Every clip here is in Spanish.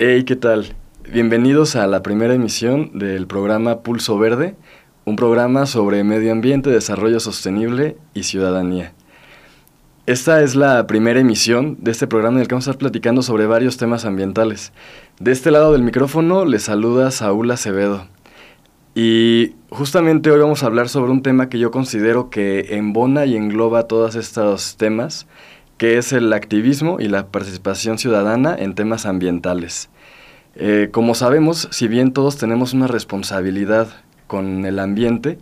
Hey, ¿qué tal? Bienvenidos a la primera emisión del programa Pulso Verde, un programa sobre medio ambiente, desarrollo sostenible y ciudadanía. Esta es la primera emisión de este programa en el que vamos a estar platicando sobre varios temas ambientales. De este lado del micrófono les saluda Saúl Acevedo. Y justamente hoy vamos a hablar sobre un tema que yo considero que embona y engloba todos estos temas que es el activismo y la participación ciudadana en temas ambientales. Eh, como sabemos, si bien todos tenemos una responsabilidad con el ambiente,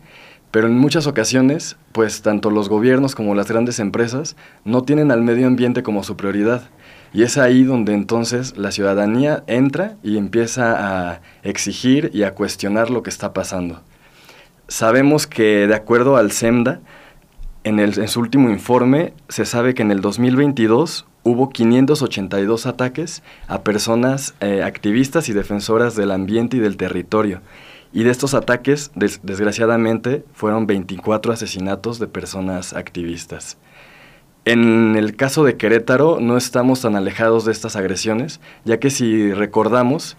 pero en muchas ocasiones, pues tanto los gobiernos como las grandes empresas no tienen al medio ambiente como su prioridad. Y es ahí donde entonces la ciudadanía entra y empieza a exigir y a cuestionar lo que está pasando. Sabemos que de acuerdo al SEMDA, en, su último informe se sabe que en el 2022 hubo 582 ataques a personas eh, activistas y defensoras del ambiente y del territorio. Y de estos ataques, desgraciadamente, fueron 24 asesinatos de personas activistas. En el caso de Querétaro no estamos tan alejados de estas agresiones, ya que si recordamos,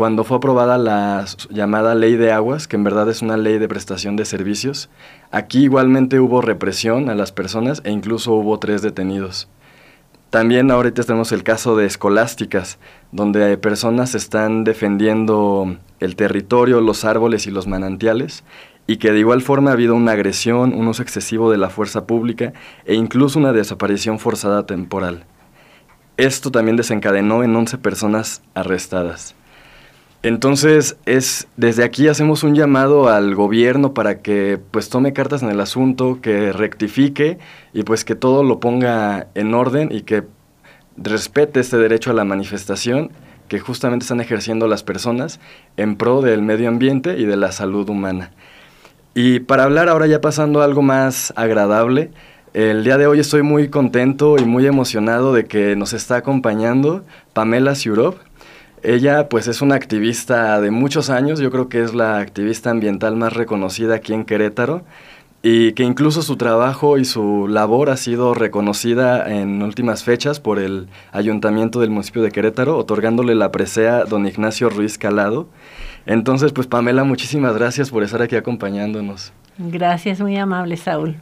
cuando fue aprobada la llamada ley de aguas, que en verdad es una ley de prestación de servicios, aquí igualmente hubo represión a las personas e incluso hubo tres detenidos. También ahorita tenemos el caso de escolásticas, donde personas están defendiendo el territorio, los árboles y los manantiales, y que de igual forma ha habido una agresión, un uso excesivo de la fuerza pública e incluso una desaparición forzada temporal. Esto también desencadenó en 11 personas arrestadas. Entonces, es desde aquí hacemos un llamado al gobierno para que pues tome cartas en el asunto, que rectifique y pues que todo lo ponga en orden y que respete este derecho a la manifestación que justamente están ejerciendo las personas en pro del medio ambiente y de la salud humana. Y para hablar ahora ya pasando a algo más agradable, el día de hoy estoy muy contento y muy emocionado de que nos está acompañando Pamela Siurov. Ella pues es una activista de muchos años, yo creo que es la activista ambiental más reconocida aquí en Querétaro y que incluso su trabajo y su labor ha sido reconocida en últimas fechas por el ayuntamiento del municipio de Querétaro, otorgándole la presea don Ignacio Ruiz Calado. Entonces, pues Pamela, muchísimas gracias por estar aquí acompañándonos. Gracias, muy amable Saúl.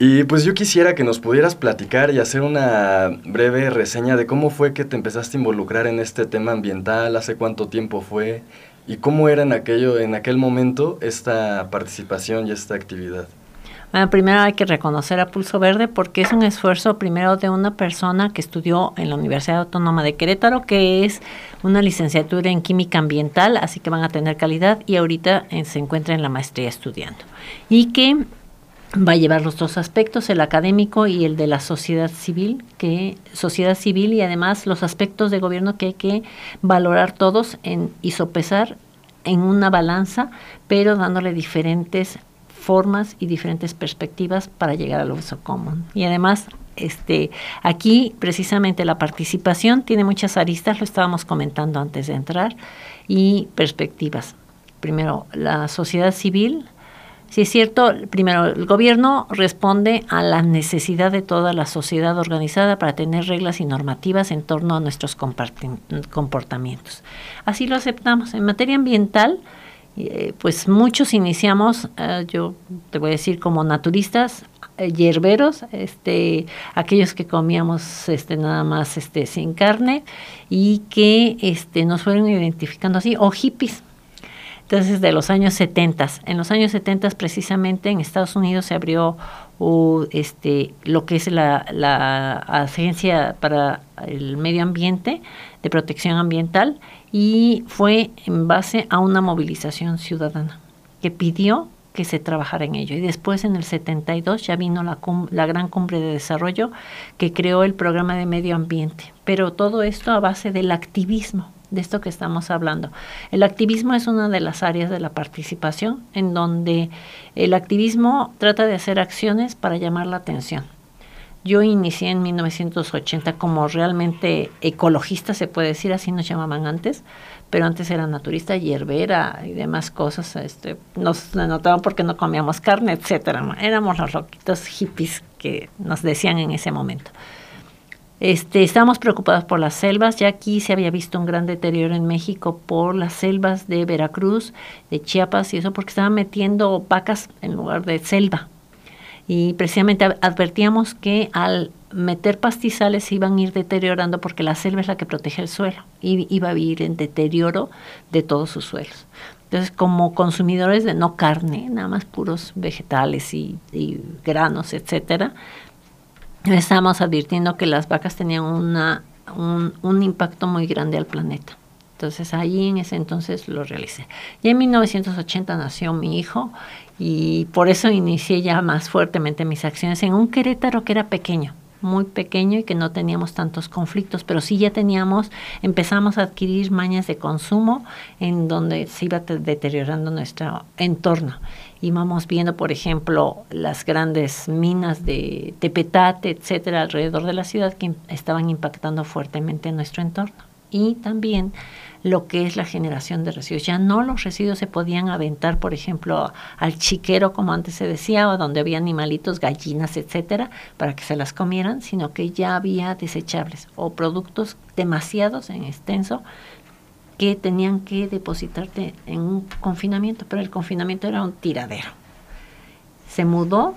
Y pues yo quisiera que nos pudieras platicar y hacer una breve reseña de cómo fue que te empezaste a involucrar en este tema ambiental, hace cuánto tiempo fue y cómo era en, aquello, en aquel momento esta participación y esta actividad. Bueno, primero hay que reconocer a Pulso Verde porque es un esfuerzo primero de una persona que estudió en la Universidad Autónoma de Querétaro, que es una licenciatura en química ambiental, así que van a tener calidad y ahorita eh, se encuentra en la maestría estudiando. Y que va a llevar los dos aspectos, el académico y el de la sociedad civil, que sociedad civil y además los aspectos de gobierno que hay que valorar todos en, y sopesar en una balanza, pero dándole diferentes formas y diferentes perspectivas para llegar al uso común. Y además, este, aquí precisamente la participación tiene muchas aristas, lo estábamos comentando antes de entrar, y perspectivas. Primero, la sociedad civil, si es cierto, primero, el gobierno responde a la necesidad de toda la sociedad organizada para tener reglas y normativas en torno a nuestros comportamientos. Así lo aceptamos. En materia ambiental, eh, pues muchos iniciamos, eh, yo te voy a decir, como naturistas, eh, hierberos, este, aquellos que comíamos este, nada más este, sin carne y que este, nos fueron identificando así, o hippies entonces, de los años 70. En los años 70 precisamente en Estados Unidos se abrió este, lo que es la, la Agencia para el Medio Ambiente de Protección Ambiental y fue en base a una movilización ciudadana que pidió que se trabajara en ello. Y después, en el 72, ya vino la, la gran cumbre de desarrollo que creó el programa de medio ambiente. Pero todo esto a base del activismo, de esto que estamos hablando. El activismo es una de las áreas de la participación en donde el activismo trata de hacer acciones para llamar la atención. Yo inicié en 1980 como realmente ecologista, se puede decir, así nos llamaban antes, pero antes era naturista, hierbera y demás cosas. Este, nos notaban porque no comíamos carne, etcétera. Éramos los loquitos hippies que nos decían en ese momento. Este, estábamos preocupados por las selvas, ya aquí se había visto un gran deterioro en México por las selvas de Veracruz, de Chiapas y eso porque estaban metiendo vacas en lugar de selva. Y precisamente advertíamos que al meter pastizales se iban a ir deteriorando porque la selva es la que protege el suelo y iba a vivir en deterioro de todos sus suelos. Entonces, como consumidores de no carne, nada más puros vegetales y granos, etcétera, estábamos advirtiendo que las vacas tenían una, un, un, impacto muy grande al planeta. Entonces ahí en ese entonces lo realicé. Y en 1980 nació mi hijo y por eso inicié ya más fuertemente mis acciones en un Querétaro que era pequeño muy pequeño y que no teníamos tantos conflictos, pero sí ya teníamos, empezamos a adquirir mañas de consumo en donde se iba deteriorando nuestro entorno. Íbamos viendo, por ejemplo, las grandes minas de Tepetate, etcétera, alrededor de la ciudad que estaban impactando fuertemente en nuestro entorno. Y también lo que es la generación de residuos. Ya no los residuos se podían aventar, por ejemplo, al chiquero, como antes se decía, o donde había animalitos, gallinas, etcétera, para que se las comieran, sino que ya había desechables o productos demasiados en extenso que tenían que depositarte en un confinamiento, pero el confinamiento era un tiradero. Se mudó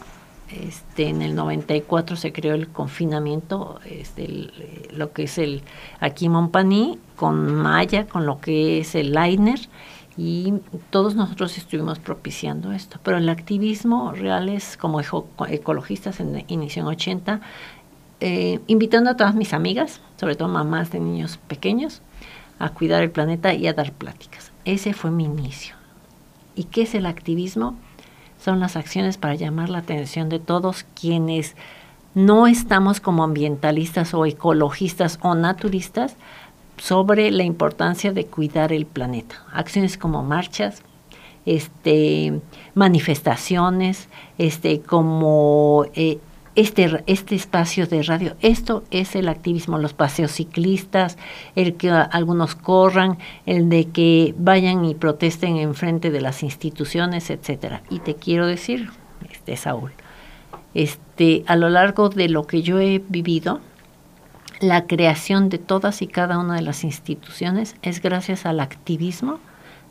este, en el 94 se creó el confinamiento, este, lo que es el aquí Montpaní, con Maya, con lo que es el Liner, y todos nosotros estuvimos propiciando esto. Pero el activismo real es como ecologistas en inicio en 80, eh, invitando a todas mis amigas, sobre todo mamás de niños pequeños, a cuidar el planeta y a dar pláticas. Ese fue mi inicio. ¿Y qué es el activismo? Son las acciones para llamar la atención de todos quienes no estamos como ambientalistas o ecologistas o naturistas sobre la importancia de cuidar el planeta. Acciones como marchas, este, manifestaciones, este, como eh, este, este espacio de radio. Esto es el activismo, los paseos ciclistas, el que algunos corran, el de que vayan y protesten en frente de las instituciones, etcétera. Y te quiero decir, este Saúl, este, a lo largo de lo que yo he vivido, la creación de todas y cada una de las instituciones es gracias al activismo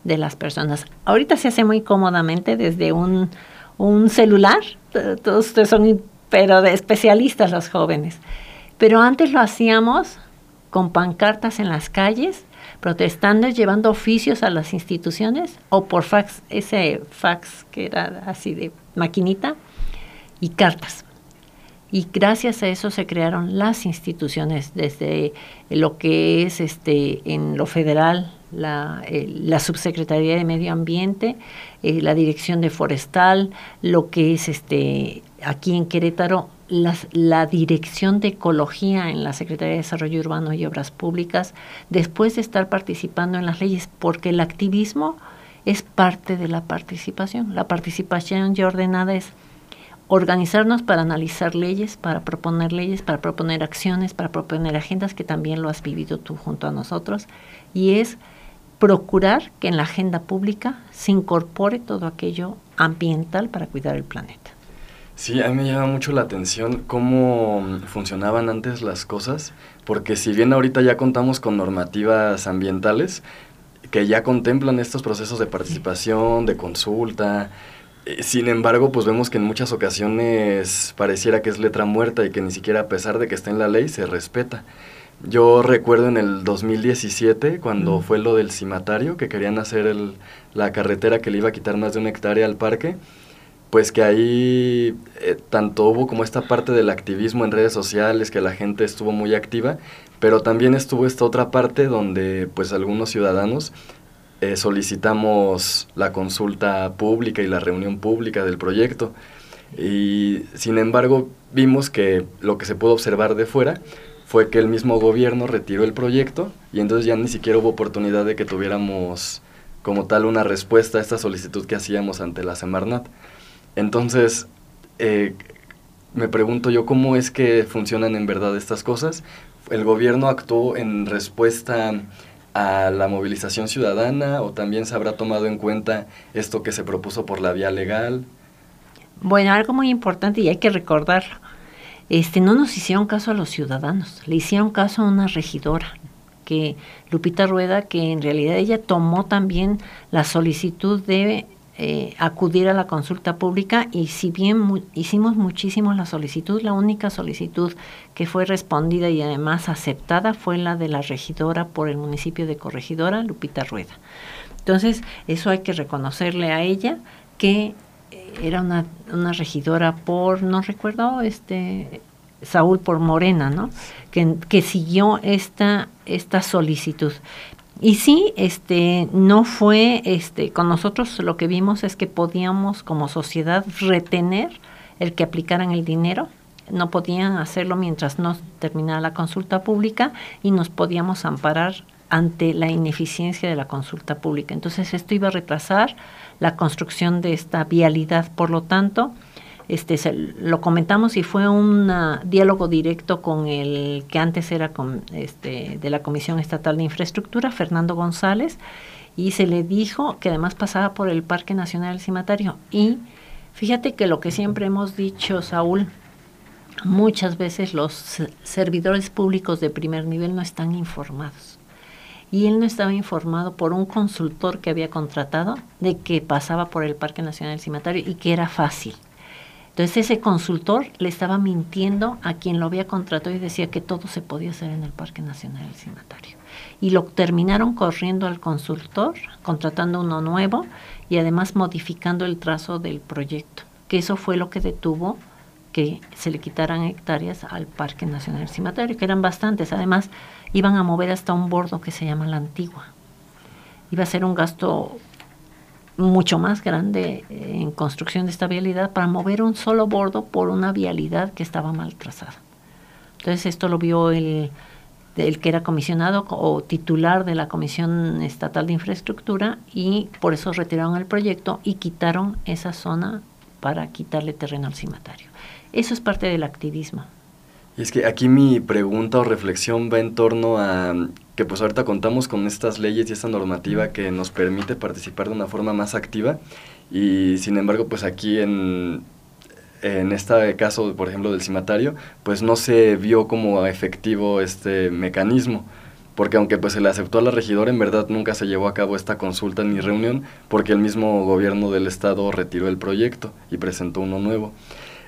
de las personas. Ahorita se hace muy cómodamente desde un, un celular, todos ustedes son pero de especialistas los jóvenes. Pero antes lo hacíamos con pancartas en las calles, protestando, llevando oficios a las instituciones o por fax, ese fax que era así de maquinita, y cartas. Y gracias a eso se crearon las instituciones, desde lo que es este en lo federal, la, eh, la Subsecretaría de Medio Ambiente, eh, la Dirección de Forestal, lo que es este aquí en Querétaro la Dirección de Ecología en la Secretaría de Desarrollo Urbano y Obras Públicas, después de estar participando en las leyes, porque el activismo es parte de la participación. La participación ya ordenada es organizarnos para analizar leyes, para proponer leyes, para proponer acciones, para proponer agendas, que también lo has vivido tú junto a nosotros, y es procurar que en la agenda pública se incorpore todo aquello ambiental para cuidar el planeta. Sí, a mí me llama mucho la atención cómo funcionaban antes las cosas, porque si bien ahorita ya contamos con normativas ambientales que ya contemplan estos procesos de participación, de consulta, eh, sin embargo, pues vemos que en muchas ocasiones pareciera que es letra muerta y que ni siquiera a pesar de que esté en la ley se respeta. Yo recuerdo en el 2017, cuando fue lo del cimatario, que querían hacer la carretera que le iba a quitar más de una hectárea al parque, pues que ahí eh, tanto hubo como esta parte del activismo en redes sociales, que la gente estuvo muy activa, pero también estuvo esta otra parte donde pues algunos ciudadanos eh, solicitamos la consulta pública y la reunión pública del proyecto. Y sin embargo, vimos que lo que se pudo observar de fuera fue que el mismo gobierno retiró el proyecto y entonces ya ni siquiera hubo oportunidad de que tuviéramos como tal una respuesta a esta solicitud que hacíamos ante la Semarnat. Entonces, eh, me pregunto yo cómo es que funcionan en verdad estas cosas. ¿El gobierno actuó en respuesta a la movilización ciudadana o también se habrá tomado en cuenta esto que se propuso por la vía legal? Bueno, algo muy importante y hay que recordarlo. Este, no nos hicieron caso a los ciudadanos, le hicieron caso a una regidora, que Lupita Rueda, que en realidad ella tomó también la solicitud de eh, acudir a la consulta pública y si bien hicimos muchísimo la solicitud, la única solicitud que fue respondida y además aceptada fue la de la regidora por el municipio de Corregidora, Lupita Rueda. Entonces, eso hay que reconocerle a ella que era una, una regidora por, no recuerdo, este Saúl por Morena, ¿no? Que, que siguió esta, esta solicitud. Y sí, este, no fue, este, con nosotros lo que vimos es que podíamos como sociedad retener el que aplicaran el dinero, no podían hacerlo mientras no terminara la consulta pública y nos podíamos amparar ante la ineficiencia de la consulta pública. Entonces esto iba a retrasar la construcción de esta vialidad, por lo tanto, este, lo comentamos y fue un diálogo directo con el que antes era con, este, de la Comisión Estatal de Infraestructura, Fernando González, y se le dijo que además pasaba por el Parque Nacional del Cimatario. Y fíjate que lo que siempre hemos dicho, Saúl, muchas veces los servidores públicos de primer nivel no están informados. Y él no estaba informado por un consultor que había contratado de que pasaba por el Parque Nacional del Cimatario y que era fácil. Entonces ese consultor le estaba mintiendo a quien lo había contratado y decía que todo se podía hacer en el Parque Nacional del Cimatario. Y lo terminaron corriendo al consultor, contratando uno nuevo y además modificando el trazo del proyecto, que eso fue lo que detuvo que se le quitaran hectáreas al Parque Nacional del Cimatario, que eran bastantes. Además, iban a mover hasta un bordo que se llama La Antigua. Iba a ser un gasto mucho más grande eh, en construcción de esta vialidad para mover un solo bordo por una vialidad que estaba mal trazada. Entonces esto lo vio el, el que era comisionado o titular de la Comisión Estatal de Infraestructura y por eso retiraron el proyecto y quitaron esa zona para quitarle terreno al cimatario. Eso es parte del activismo. Y es que aquí mi pregunta o reflexión va en torno a que pues ahorita contamos con estas leyes y esta normativa que nos permite participar de una forma más activa y sin embargo pues aquí en, en este caso, por ejemplo, del cimatario, pues no se vio como efectivo este mecanismo, porque aunque pues se le aceptó a la regidora, en verdad nunca se llevó a cabo esta consulta ni reunión, porque el mismo gobierno del estado retiró el proyecto y presentó uno nuevo.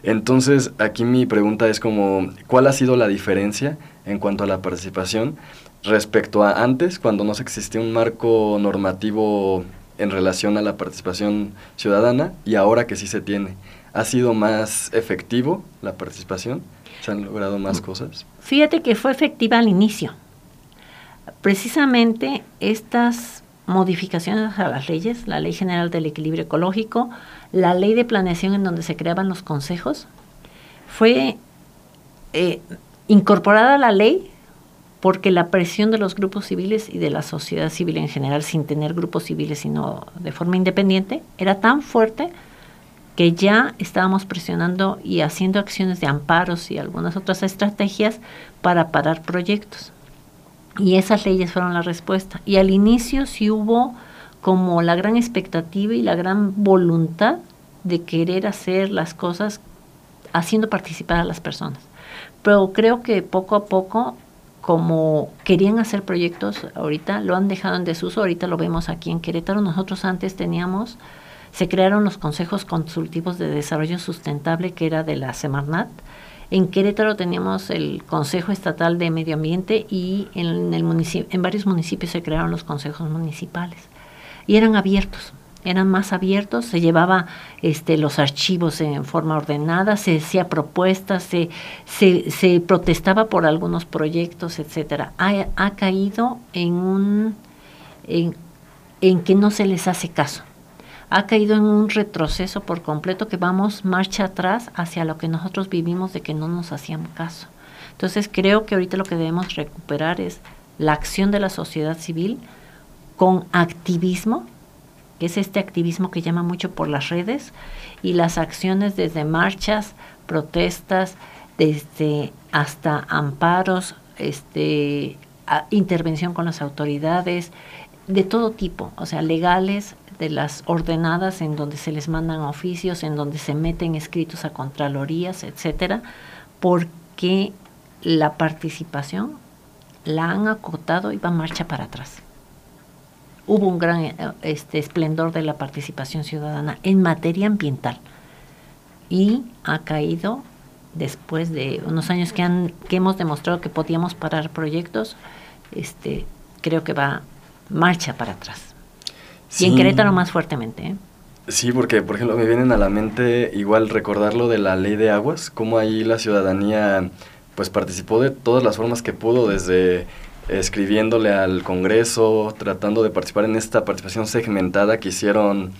Entonces, aquí mi pregunta es como, ¿cuál ha sido la diferencia en cuanto a la participación respecto a antes, cuando no existía un marco normativo en relación a la participación ciudadana y ahora que sí se tiene. ¿Ha sido más efectivo la participación? ¿Se han logrado más cosas? Fíjate que fue efectiva al inicio. Precisamente estas modificaciones a las leyes, la Ley General del Equilibrio Ecológico, la Ley de Planeación en donde se creaban los consejos, fue eh, incorporada a la ley porque la presión de los grupos civiles y de la sociedad civil en general, sin tener grupos civiles, sino de forma independiente, era tan fuerte que ya estábamos presionando y haciendo acciones de amparos y algunas otras estrategias para parar proyectos. Y esas leyes fueron la respuesta. Y al inicio sí hubo como la gran expectativa y la gran voluntad de querer hacer las cosas haciendo participar a las personas. Pero creo que poco a poco como querían hacer proyectos ahorita, lo han dejado en desuso, ahorita lo vemos aquí en Querétaro, nosotros antes teníamos, se crearon los consejos consultivos de desarrollo sustentable que era de la Semarnat, en Querétaro teníamos el Consejo Estatal de Medio Ambiente y en, el en varios municipios se crearon los consejos municipales y eran abiertos eran más abiertos, se llevaba este, los archivos en forma ordenada, se hacía propuestas, se, se, protestaba por algunos proyectos, etcétera. Ha, caído en un en que no se les hace caso. Ha caído en un retroceso por completo que vamos marcha atrás hacia lo que nosotros vivimos de que no nos hacían caso. Entonces creo que ahorita lo que debemos recuperar es la acción de la sociedad civil con activismo, que es este activismo que llama mucho por las redes, y las acciones desde marchas, protestas, desde hasta amparos, este, intervención con las autoridades, de todo tipo, o sea, legales, de las ordenadas en donde se les mandan oficios, en donde se meten escritos a contralorías, etcétera, porque la participación la han acotado y va marcha para atrás. Hubo un gran este, esplendor de la participación ciudadana en materia ambiental y ha caído después de unos años que, han, que hemos demostrado que podíamos parar proyectos, este, creo que va marcha para atrás. Y en Querétaro más fuertemente. ¿eh? Sí, porque por ejemplo me vienen a la mente igual recordar lo de la ley de aguas, cómo ahí la ciudadanía pues participó de todas las formas que pudo, desde escribiéndole al Congreso, tratando de participar en esta participación segmentada que hicieron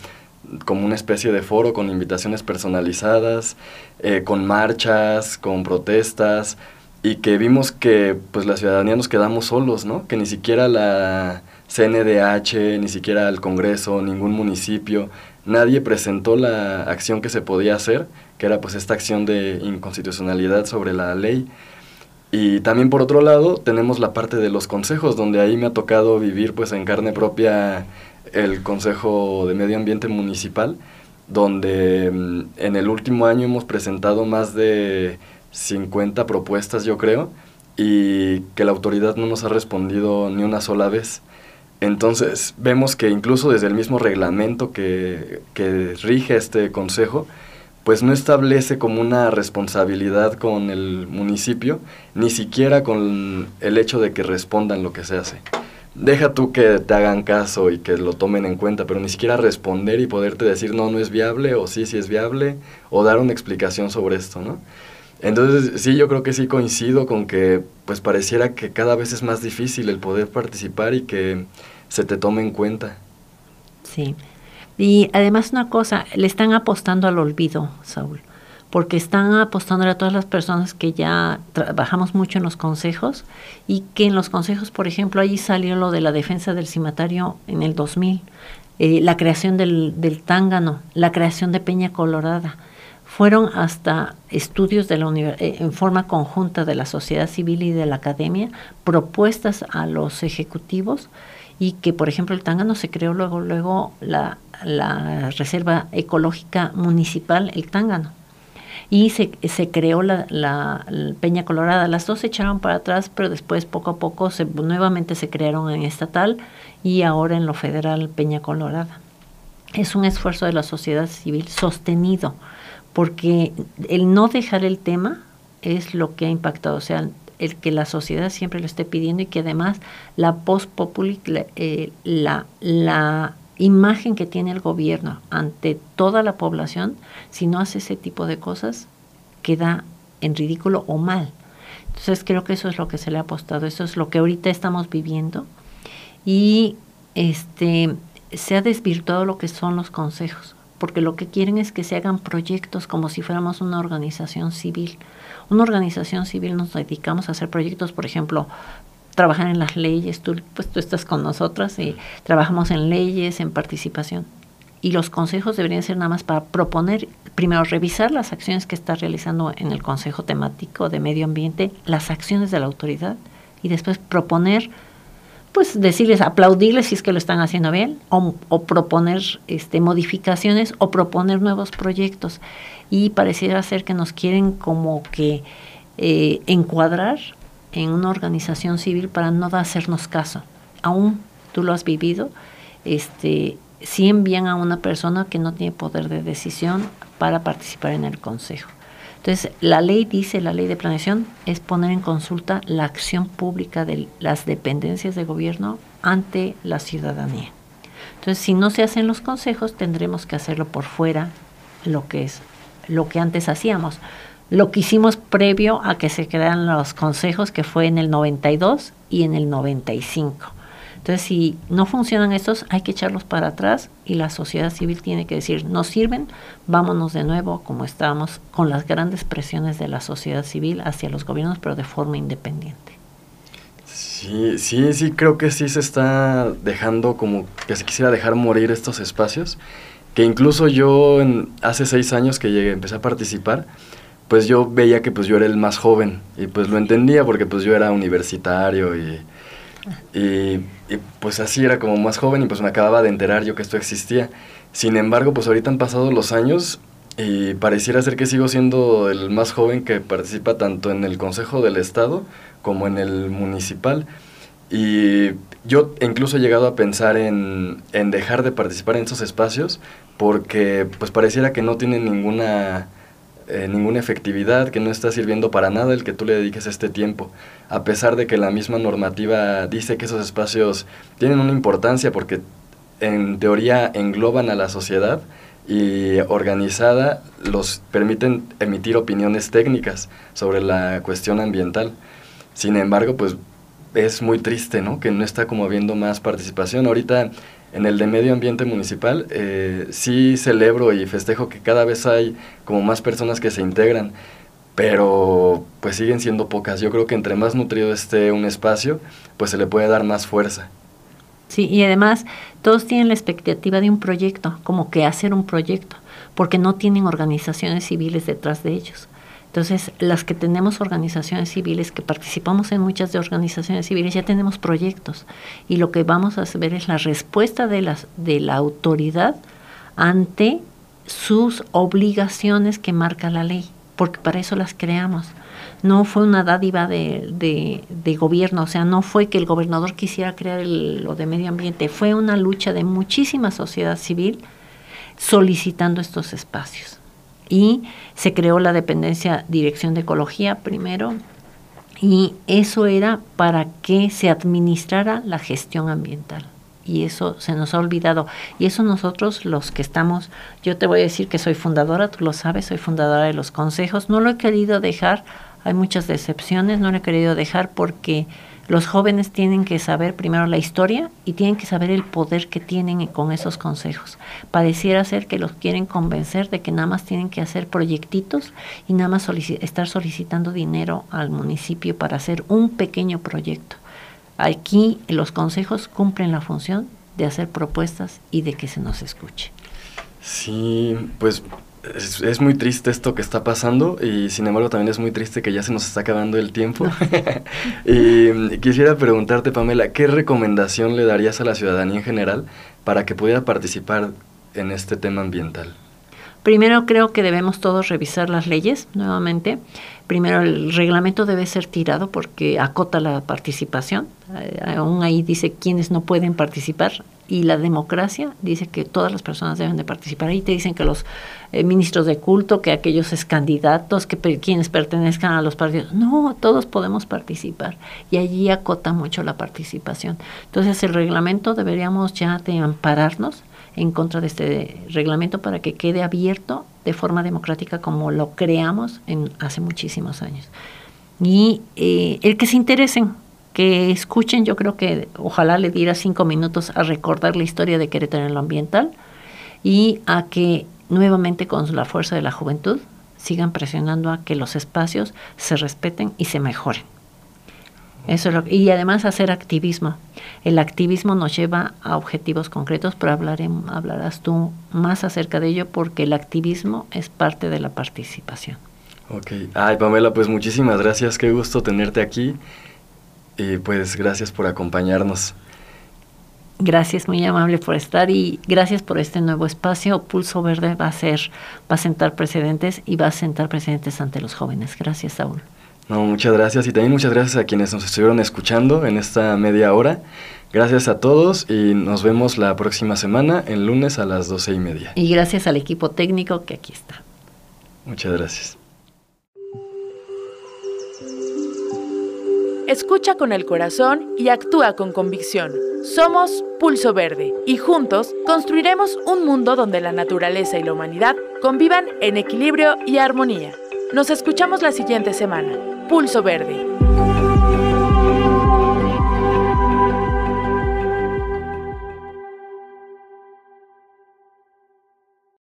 como una especie de foro con invitaciones personalizadas, eh, con marchas, con protestas, y que vimos que pues la ciudadanía nos quedamos solos, ¿no? Que ni siquiera la CNDH, ni siquiera el Congreso, ningún municipio, nadie presentó la acción que se podía hacer, que era pues esta acción de inconstitucionalidad sobre la ley. Y también por otro lado tenemos la parte de los consejos, donde ahí me ha tocado vivir pues en carne propia el Consejo de Medio Ambiente Municipal, donde mm, en el último año hemos presentado más de 50 propuestas, yo creo, y que la autoridad no nos ha respondido ni una sola vez. Entonces vemos que incluso desde el mismo reglamento que, que rige este consejo, pues no establece como una responsabilidad con el municipio, ni siquiera con el hecho de que respondan lo que se hace deja tú que te hagan caso y que lo tomen en cuenta, pero ni siquiera responder y poderte decir no, no es viable o sí, sí es viable o dar una explicación sobre esto, ¿no? Entonces, sí, yo creo que sí coincido con que pues pareciera que cada vez es más difícil el poder participar y que se te tome en cuenta. Sí. Y además una cosa, le están apostando al olvido, Saúl porque están apostando a todas las personas que ya trabajamos mucho en los consejos y que en los consejos, por ejemplo, allí salió lo de la defensa del cimatario en el 2000, eh, la creación del, tángano, la creación de Peña Colorada. Fueron hasta estudios de la eh, en forma conjunta de la sociedad civil y de la academia, propuestas a los ejecutivos y que, por ejemplo, el tángano se creó luego, luego la, Reserva Ecológica Municipal, el tángano y se, se creó la, la, Peña Colorada. Las dos se echaron para atrás, pero después poco a poco se, nuevamente se crearon en estatal y ahora en lo federal Peña Colorada. Es un esfuerzo de la sociedad civil sostenido, porque el no dejar el tema es lo que ha impactado, o sea, el que la sociedad siempre lo esté pidiendo y que además la post populi, eh, la, la imagen que tiene el gobierno ante toda la población, si no hace ese tipo de cosas, queda en ridículo o mal. Entonces creo que eso es lo que se le ha apostado, eso es lo que ahorita estamos viviendo y este se ha desvirtuado lo que son los consejos, porque lo que quieren es que se hagan proyectos como si fuéramos una organización civil. Una organización civil nos dedicamos a hacer proyectos, por ejemplo, trabajar en las leyes, tú, pues tú estás con nosotras y trabajamos en leyes, en participación. Y los consejos deberían ser nada más para proponer, primero revisar las acciones que está realizando en el Consejo Temático de Medio Ambiente, las acciones de la autoridad, y después proponer, pues decirles, aplaudirles si es que lo están haciendo bien, o, proponer este, modificaciones, o proponer nuevos proyectos. Y pareciera ser que nos quieren como que eh, encuadrar en una organización civil para no hacernos caso. Aún tú lo has vivido, este, si envían a una persona que no tiene poder de decisión para participar en el consejo. Entonces, la ley dice, la ley de planeación, es poner en consulta la acción pública de las dependencias de gobierno ante la ciudadanía. Entonces, si no se hacen los consejos, tendremos que hacerlo por fuera, lo que es lo que antes hacíamos lo que hicimos previo a que se crearan los consejos, que fue en el 92 y en el 95. Entonces, si no funcionan estos, hay que echarlos para atrás y la sociedad civil tiene que decir, no sirven, vámonos de nuevo como estábamos con las grandes presiones de la sociedad civil hacia los gobiernos, pero de forma independiente. Sí, sí, sí, creo que sí se está dejando como que se quisiera dejar morir estos espacios, que incluso yo en, hace seis años que llegué, empecé a participar, pues yo veía que pues yo era el más joven y pues lo entendía porque pues yo era universitario y, y, pues así era como más joven y pues me acababa de enterar yo que esto existía. Sin embargo, pues ahorita han pasado los años y pareciera ser que sigo siendo el más joven que participa tanto en el Consejo del Estado como en el municipal. Y yo incluso he llegado a pensar en, en dejar de participar en esos espacios porque pues pareciera que no tienen ninguna, eh, ninguna efectividad, que no está sirviendo para nada el que tú le dediques este tiempo, a pesar de que la misma normativa dice que esos espacios tienen una importancia porque en teoría engloban a la sociedad y organizada los permiten emitir opiniones técnicas sobre la cuestión ambiental. Sin embargo, pues es muy triste, ¿no? Que no está como habiendo más participación. Ahorita en el de medio ambiente municipal eh, sí celebro y festejo que cada vez hay como más personas que se integran, pero pues siguen siendo pocas. Yo creo que entre más nutrido esté un espacio, pues se le puede dar más fuerza. Sí, y además todos tienen la expectativa de un proyecto, como que hacer un proyecto, porque no tienen organizaciones civiles detrás de ellos. Entonces, las que tenemos organizaciones civiles, que participamos en muchas de organizaciones civiles, ya tenemos proyectos. Y lo que vamos a ver es la respuesta de, las, de la autoridad ante sus obligaciones que marca la ley, porque para eso las creamos. No fue una dádiva de, de, gobierno, o sea, no fue que el gobernador quisiera crear lo de medio ambiente, fue una lucha de muchísima sociedad civil solicitando estos espacios y se creó la dependencia Dirección de Ecología primero y eso era para que se administrara la gestión ambiental y eso se nos ha olvidado. Y eso nosotros los que estamos, yo te voy a decir que soy fundadora, tú lo sabes, soy fundadora de los consejos, no lo he querido dejar, hay muchas decepciones, no lo he querido dejar porque los jóvenes tienen que saber primero la historia y tienen que saber el poder que tienen con esos consejos. Pareciera ser que los quieren convencer de que nada más tienen que hacer proyectitos y nada más estar solicitando dinero al municipio para hacer un pequeño proyecto. Aquí los consejos cumplen la función de hacer propuestas y de que se nos escuche. Sí, pues es, muy triste esto que está pasando y sin embargo también es muy triste que ya se nos está acabando el tiempo. y mm, quisiera preguntarte, Pamela, ¿qué recomendación le darías a la ciudadanía en general para que pudiera participar en este tema ambiental? Primero creo que debemos todos revisar las leyes nuevamente. Primero el reglamento debe ser tirado porque acota la participación. Eh, aún ahí dice quienes no pueden participar y la democracia dice que todas las personas deben de participar. Ahí te dicen que los eh, ministros de culto, que aquellos es candidatos, que quienes pertenezcan a los partidos. No, todos podemos participar y allí acota mucho la participación. Entonces el reglamento deberíamos ya de ampararnos en contra de este reglamento para que quede abierto de forma democrática como lo creamos en hace muchísimos años. Y eh, el que se interesen, que escuchen, yo creo que ojalá le diera cinco minutos a recordar la historia de Querétaro en lo ambiental y a que nuevamente con la fuerza de la juventud sigan presionando a que los espacios se respeten y se mejoren. Eso y además hacer activismo. El activismo nos lleva a objetivos concretos, pero hablarás tú más acerca de ello porque el activismo es parte de la participación. Ok. Ay, Pamela, pues muchísimas gracias. Qué gusto tenerte aquí. Y pues gracias por acompañarnos. Gracias, muy amable por estar y gracias por este nuevo espacio. Pulso Verde va a ser, va a sentar precedentes y va a sentar precedentes ante los jóvenes. Gracias, Saúl. No, muchas gracias y también muchas gracias a quienes nos estuvieron escuchando en esta media hora. Gracias a todos y nos vemos la próxima semana, el lunes a las doce y media. Y gracias al equipo técnico que aquí está. Muchas gracias. Escucha con el corazón y actúa con convicción. Somos Pulso Verde y juntos construiremos un mundo donde la naturaleza y la humanidad convivan en equilibrio y armonía. Nos escuchamos la siguiente semana. Pulso Verde.